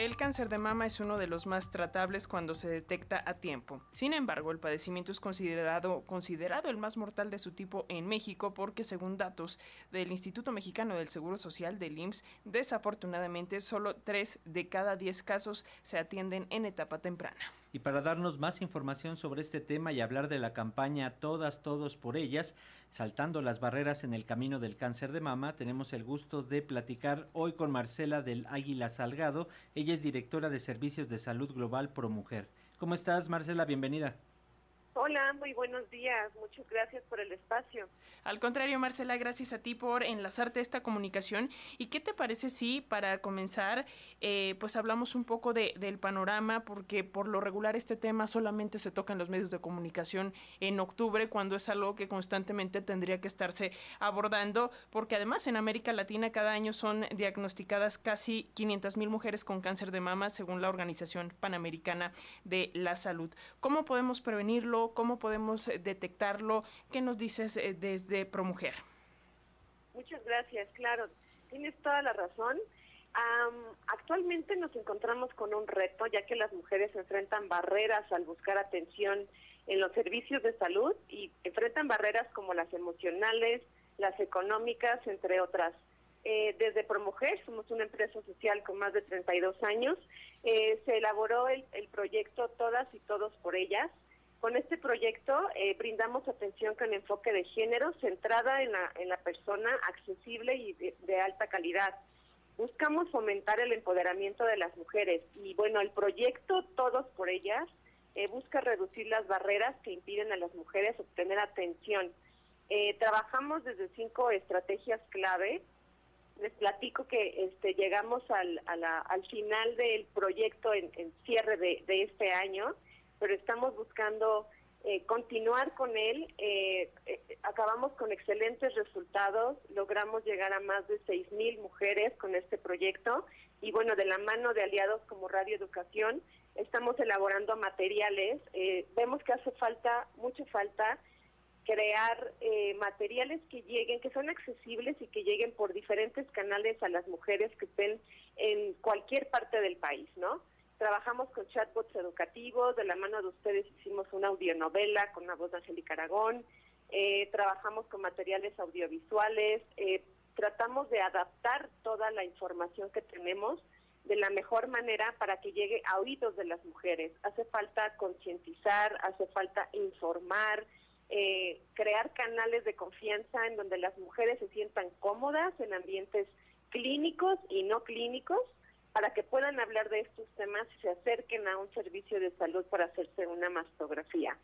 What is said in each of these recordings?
El cáncer de mama es uno de los más tratables cuando se detecta a tiempo. Sin embargo, el padecimiento es considerado, considerado el más mortal de su tipo en México porque, según datos del Instituto Mexicano del Seguro Social del IMSS, desafortunadamente solo 3 de cada 10 casos se atienden en etapa temprana. Y para darnos más información sobre este tema y hablar de la campaña Todas, Todos por Ellas, saltando las barreras en el camino del cáncer de mama, tenemos el gusto de platicar hoy con Marcela del Águila Salgado. Ella es directora de Servicios de Salud Global Pro Mujer. ¿Cómo estás, Marcela? Bienvenida. Hola, muy buenos días. Muchas gracias por el espacio. Al contrario, Marcela, gracias a ti por enlazarte esta comunicación. ¿Y qué te parece si para comenzar, eh, pues hablamos un poco de, del panorama, porque por lo regular este tema solamente se toca en los medios de comunicación en octubre, cuando es algo que constantemente tendría que estarse abordando, porque además en América Latina cada año son diagnosticadas casi 500 mil mujeres con cáncer de mama, según la Organización Panamericana de la Salud. ¿Cómo podemos prevenirlo? ¿Cómo podemos eh, detectarlo? ¿Qué nos dices eh, desde ProMujer? Muchas gracias, claro, tienes toda la razón. actualmente nos encontramos con un reto, ya que las mujeres enfrentan barreras al buscar atención en los servicios de salud y enfrentan barreras como las emocionales, las económicas, entre otras. Eh, desde ProMujer, somos una empresa social con más de 32 años, se elaboró el proyecto Todas y Todos por Ellas, con este proyecto eh, brindamos atención con enfoque de género centrada en la, en la persona accesible y de, alta calidad. Buscamos fomentar el empoderamiento de las mujeres y bueno, el proyecto Todos por Ellas eh, busca reducir las barreras que impiden a las mujeres obtener atención. Eh, trabajamos desde cinco estrategias clave. Les platico que este, llegamos al, al final del proyecto en, cierre de, de este año pero estamos buscando eh, continuar con él. Eh, eh, acabamos con excelentes resultados, logramos llegar a más de seis mil mujeres con este proyecto y bueno, de la mano de aliados como Radio Educación, estamos elaborando materiales. vemos que hace falta, mucha falta, crear materiales que lleguen, que son accesibles y que lleguen por diferentes canales a las mujeres que estén en cualquier parte del país, ¿no? Trabajamos con chatbots educativos, de la mano de ustedes hicimos una audionovela con la voz de Angélica Aragón, eh, trabajamos con materiales audiovisuales, eh, tratamos de adaptar toda la información que tenemos de la mejor manera para que llegue a oídos de las mujeres. Hace falta concientizar, hace falta informar, eh, crear canales de confianza en donde las mujeres se sientan cómodas en ambientes clínicos y no clínicos para que puedan hablar de estos temas y se acerquen a un servicio de salud para hacerse una mastografía.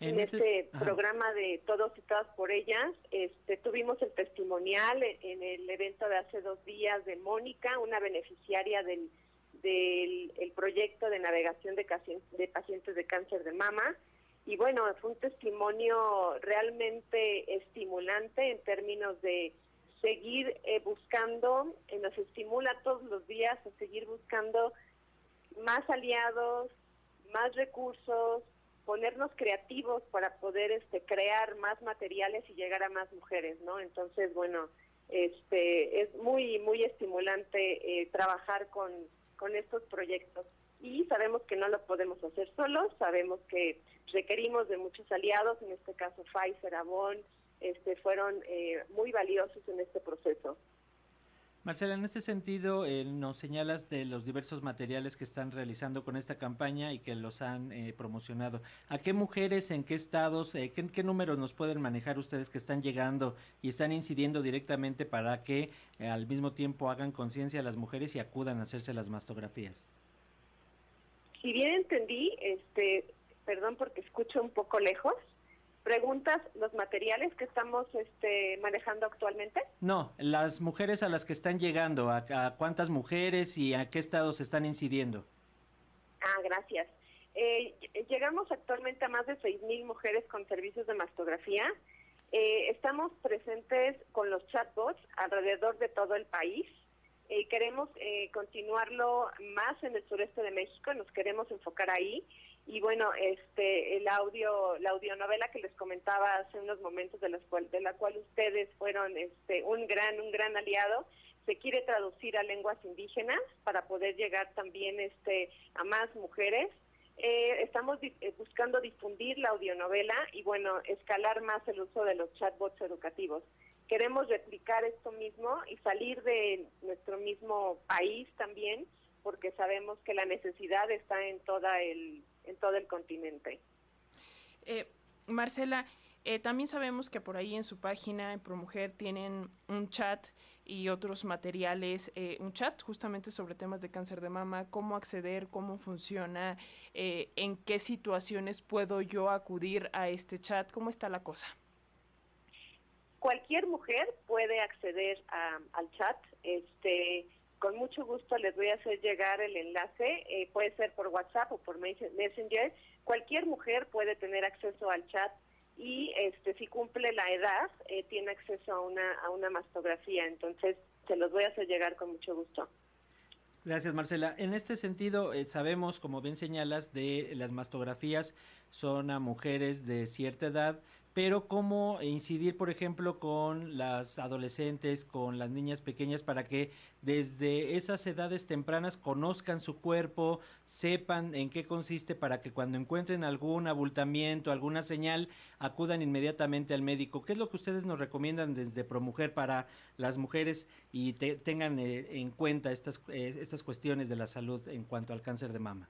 En, este programa de Todos y Todas por Ellas, este, tuvimos el testimonial en, el evento de hace dos días de Mónica, una beneficiaria del, del el proyecto de navegación de, de pacientes de cáncer de mama. Y bueno, fue un testimonio realmente estimulante en términos de seguir eh, buscando, nos estimula todos los días a seguir buscando más aliados, más recursos, ponernos creativos para poder este crear más materiales y llegar a más mujeres, ¿no? Entonces, bueno, este es muy muy estimulante eh, trabajar con con estos proyectos y sabemos que no lo podemos hacer solos, sabemos que requerimos de muchos aliados, en este caso Pfizer, Avon, este, fueron eh, muy valiosos en este proceso. Marcela, en este sentido, eh, nos señalas de los diversos materiales que están realizando con esta campaña y que los han eh, promocionado. ¿A qué mujeres, en qué estados, qué, qué, números nos pueden manejar ustedes que están llegando y están incidiendo directamente para que al mismo tiempo hagan conciencia a las mujeres y acudan a hacerse las mastografías? Si bien entendí, este, perdón porque escucho un poco lejos, ¿Preguntas los materiales que estamos este, manejando actualmente? No, las mujeres a las que están llegando, a, cuántas mujeres y a qué estados están incidiendo. Ah, gracias. Eh, llegamos actualmente a más de 6.000 mujeres con servicios de mastografía. Eh, estamos presentes con los chatbots alrededor de todo el país. Eh, queremos continuarlo más en el sureste de México, nos queremos enfocar ahí y bueno este el audio la audionovela que les comentaba hace unos momentos de la cual de la cual ustedes fueron este un gran un gran aliado se quiere traducir a lenguas indígenas para poder llegar también este a más mujeres. Eh, estamos eh, buscando difundir la audionovela y bueno, escalar más el uso de los chatbots educativos. Queremos replicar esto mismo y salir de nuestro mismo país también, porque sabemos que la necesidad está en toda el en todo el continente. Eh, Marcela, eh, también sabemos que por ahí en su página, en ProMujer, tienen un chat y otros materiales, eh, un chat justamente sobre temas de cáncer de mama, cómo acceder, cómo funciona, eh, en qué situaciones puedo yo acudir a este chat, cómo está la cosa. Cualquier mujer puede acceder al chat. Este, con mucho gusto les voy a hacer llegar el enlace, puede ser por WhatsApp o por Messenger. Cualquier mujer puede tener acceso al chat y este si cumple la edad eh, tiene acceso a una a una mastografía entonces se los voy a hacer llegar con mucho gusto Gracias, Marcela. En este sentido, eh, sabemos, como bien señalas, de las mastografías son a mujeres de cierta edad, pero cómo incidir, por ejemplo, con las adolescentes, con las niñas pequeñas, para que desde esas edades tempranas conozcan su cuerpo, sepan en qué consiste, para que cuando encuentren algún abultamiento, alguna señal, acudan inmediatamente al médico. ¿Qué es lo que ustedes nos recomiendan desde ProMujer para las mujeres y tengan eh, en cuenta estas, eh, estas cuestiones de la salud en cuanto al cáncer de mama?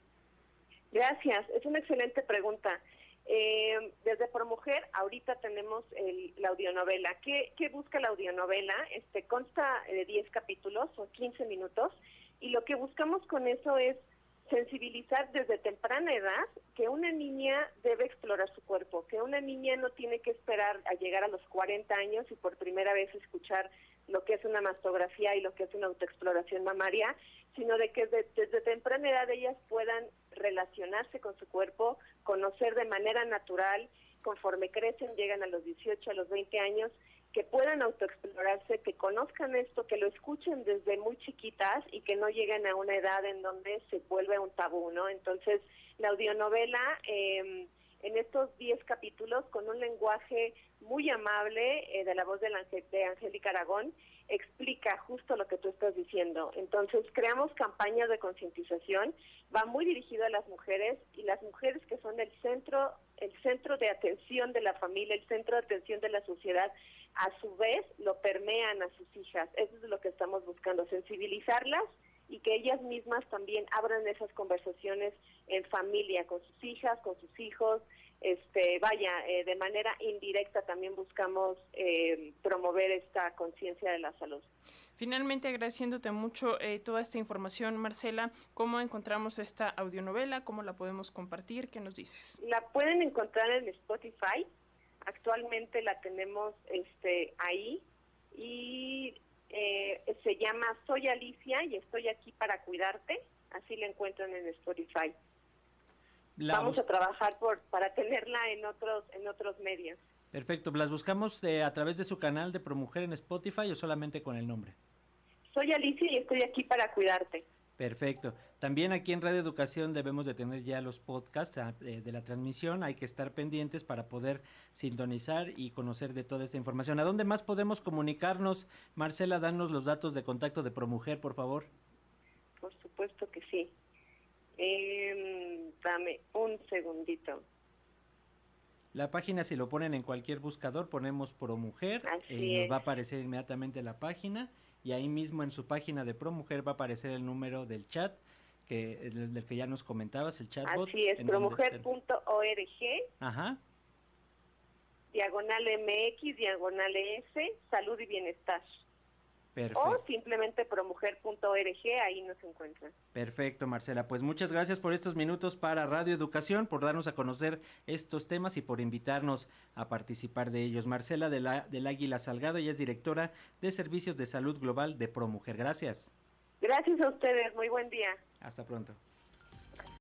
Gracias, es una excelente pregunta. Eh, desde Por Mujer, ahorita tenemos la audionovela. ¿Qué, ¿Qué, busca la audionovela? Este, consta de 10 capítulos o 15 minutos y lo que buscamos con eso es sensibilizar desde temprana edad que una niña debe explorar su cuerpo, que una niña no tiene que esperar a llegar a los 40 años y por primera vez escuchar lo que es una mastografía y lo que es una autoexploración mamaria, sino de que desde temprana edad ellas puedan relacionarse con su cuerpo, conocer de manera natural, conforme crecen, llegan a los 18, a los 20 años, que puedan autoexplorarse, que conozcan esto, que lo escuchen desde muy chiquitas y que no lleguen a una edad en donde se vuelve un tabú, ¿no? Entonces, la audionovela, eh, en estos 10 capítulos, con un lenguaje muy amable eh, de la voz de, de Angélica Aragón, explica justo lo que tú estás diciendo. Entonces, creamos campañas de concientización, va muy dirigido a las mujeres y las mujeres que son el centro, el centro de atención de la familia, el centro de atención de la sociedad, a su vez lo permean a sus hijas. Eso es lo que estamos buscando, sensibilizarlas y que ellas mismas también abran esas conversaciones en familia, con sus hijas, con sus hijos, este, vaya, eh, de manera indirecta también buscamos eh, promover esta conciencia de la salud. Finalmente, agradeciéndote mucho eh, toda esta información, Marcela, ¿cómo encontramos esta audionovela? ¿Cómo la podemos compartir? ¿Qué nos dices? La pueden encontrar en Spotify. Actualmente la tenemos este, ahí y se llama Soy Alicia y estoy aquí para cuidarte. Así la encuentran en Spotify. Vamos a trabajar por para tenerla en otros en otros medios. Perfecto, ¿las buscamos a través de su canal de ProMujer en Spotify o solamente con el nombre? Soy Alicia y estoy aquí para cuidarte. Perfecto. También aquí en Radio Educación debemos de tener ya los podcasts ah, de la transmisión. Hay que estar pendientes para poder sintonizar y conocer de toda esta información. ¿A dónde más podemos comunicarnos? Marcela, danos los datos de contacto de ProMujer, por favor. Por supuesto que sí. Eh, dame un segundito. La página, si lo ponen en cualquier buscador, ponemos ProMujer y eh, nos va a aparecer inmediatamente la página y ahí mismo en su página de ProMujer va a aparecer el número del chat que del, que ya nos comentabas, el chatbot. Así es, promujer.org. Ajá. Diagonal MX, diagonal S, salud y bienestar. O simplemente promujer.org, ahí nos encuentran. Perfecto, Marcela. Pues muchas gracias por estos minutos para Radio Educación, por darnos a conocer estos temas y por invitarnos a participar de ellos. Marcela de la, del Águila Salgado, ella es directora de Servicios de Salud Global de ProMujer. Gracias. Gracias a ustedes, muy buen día. Hasta pronto.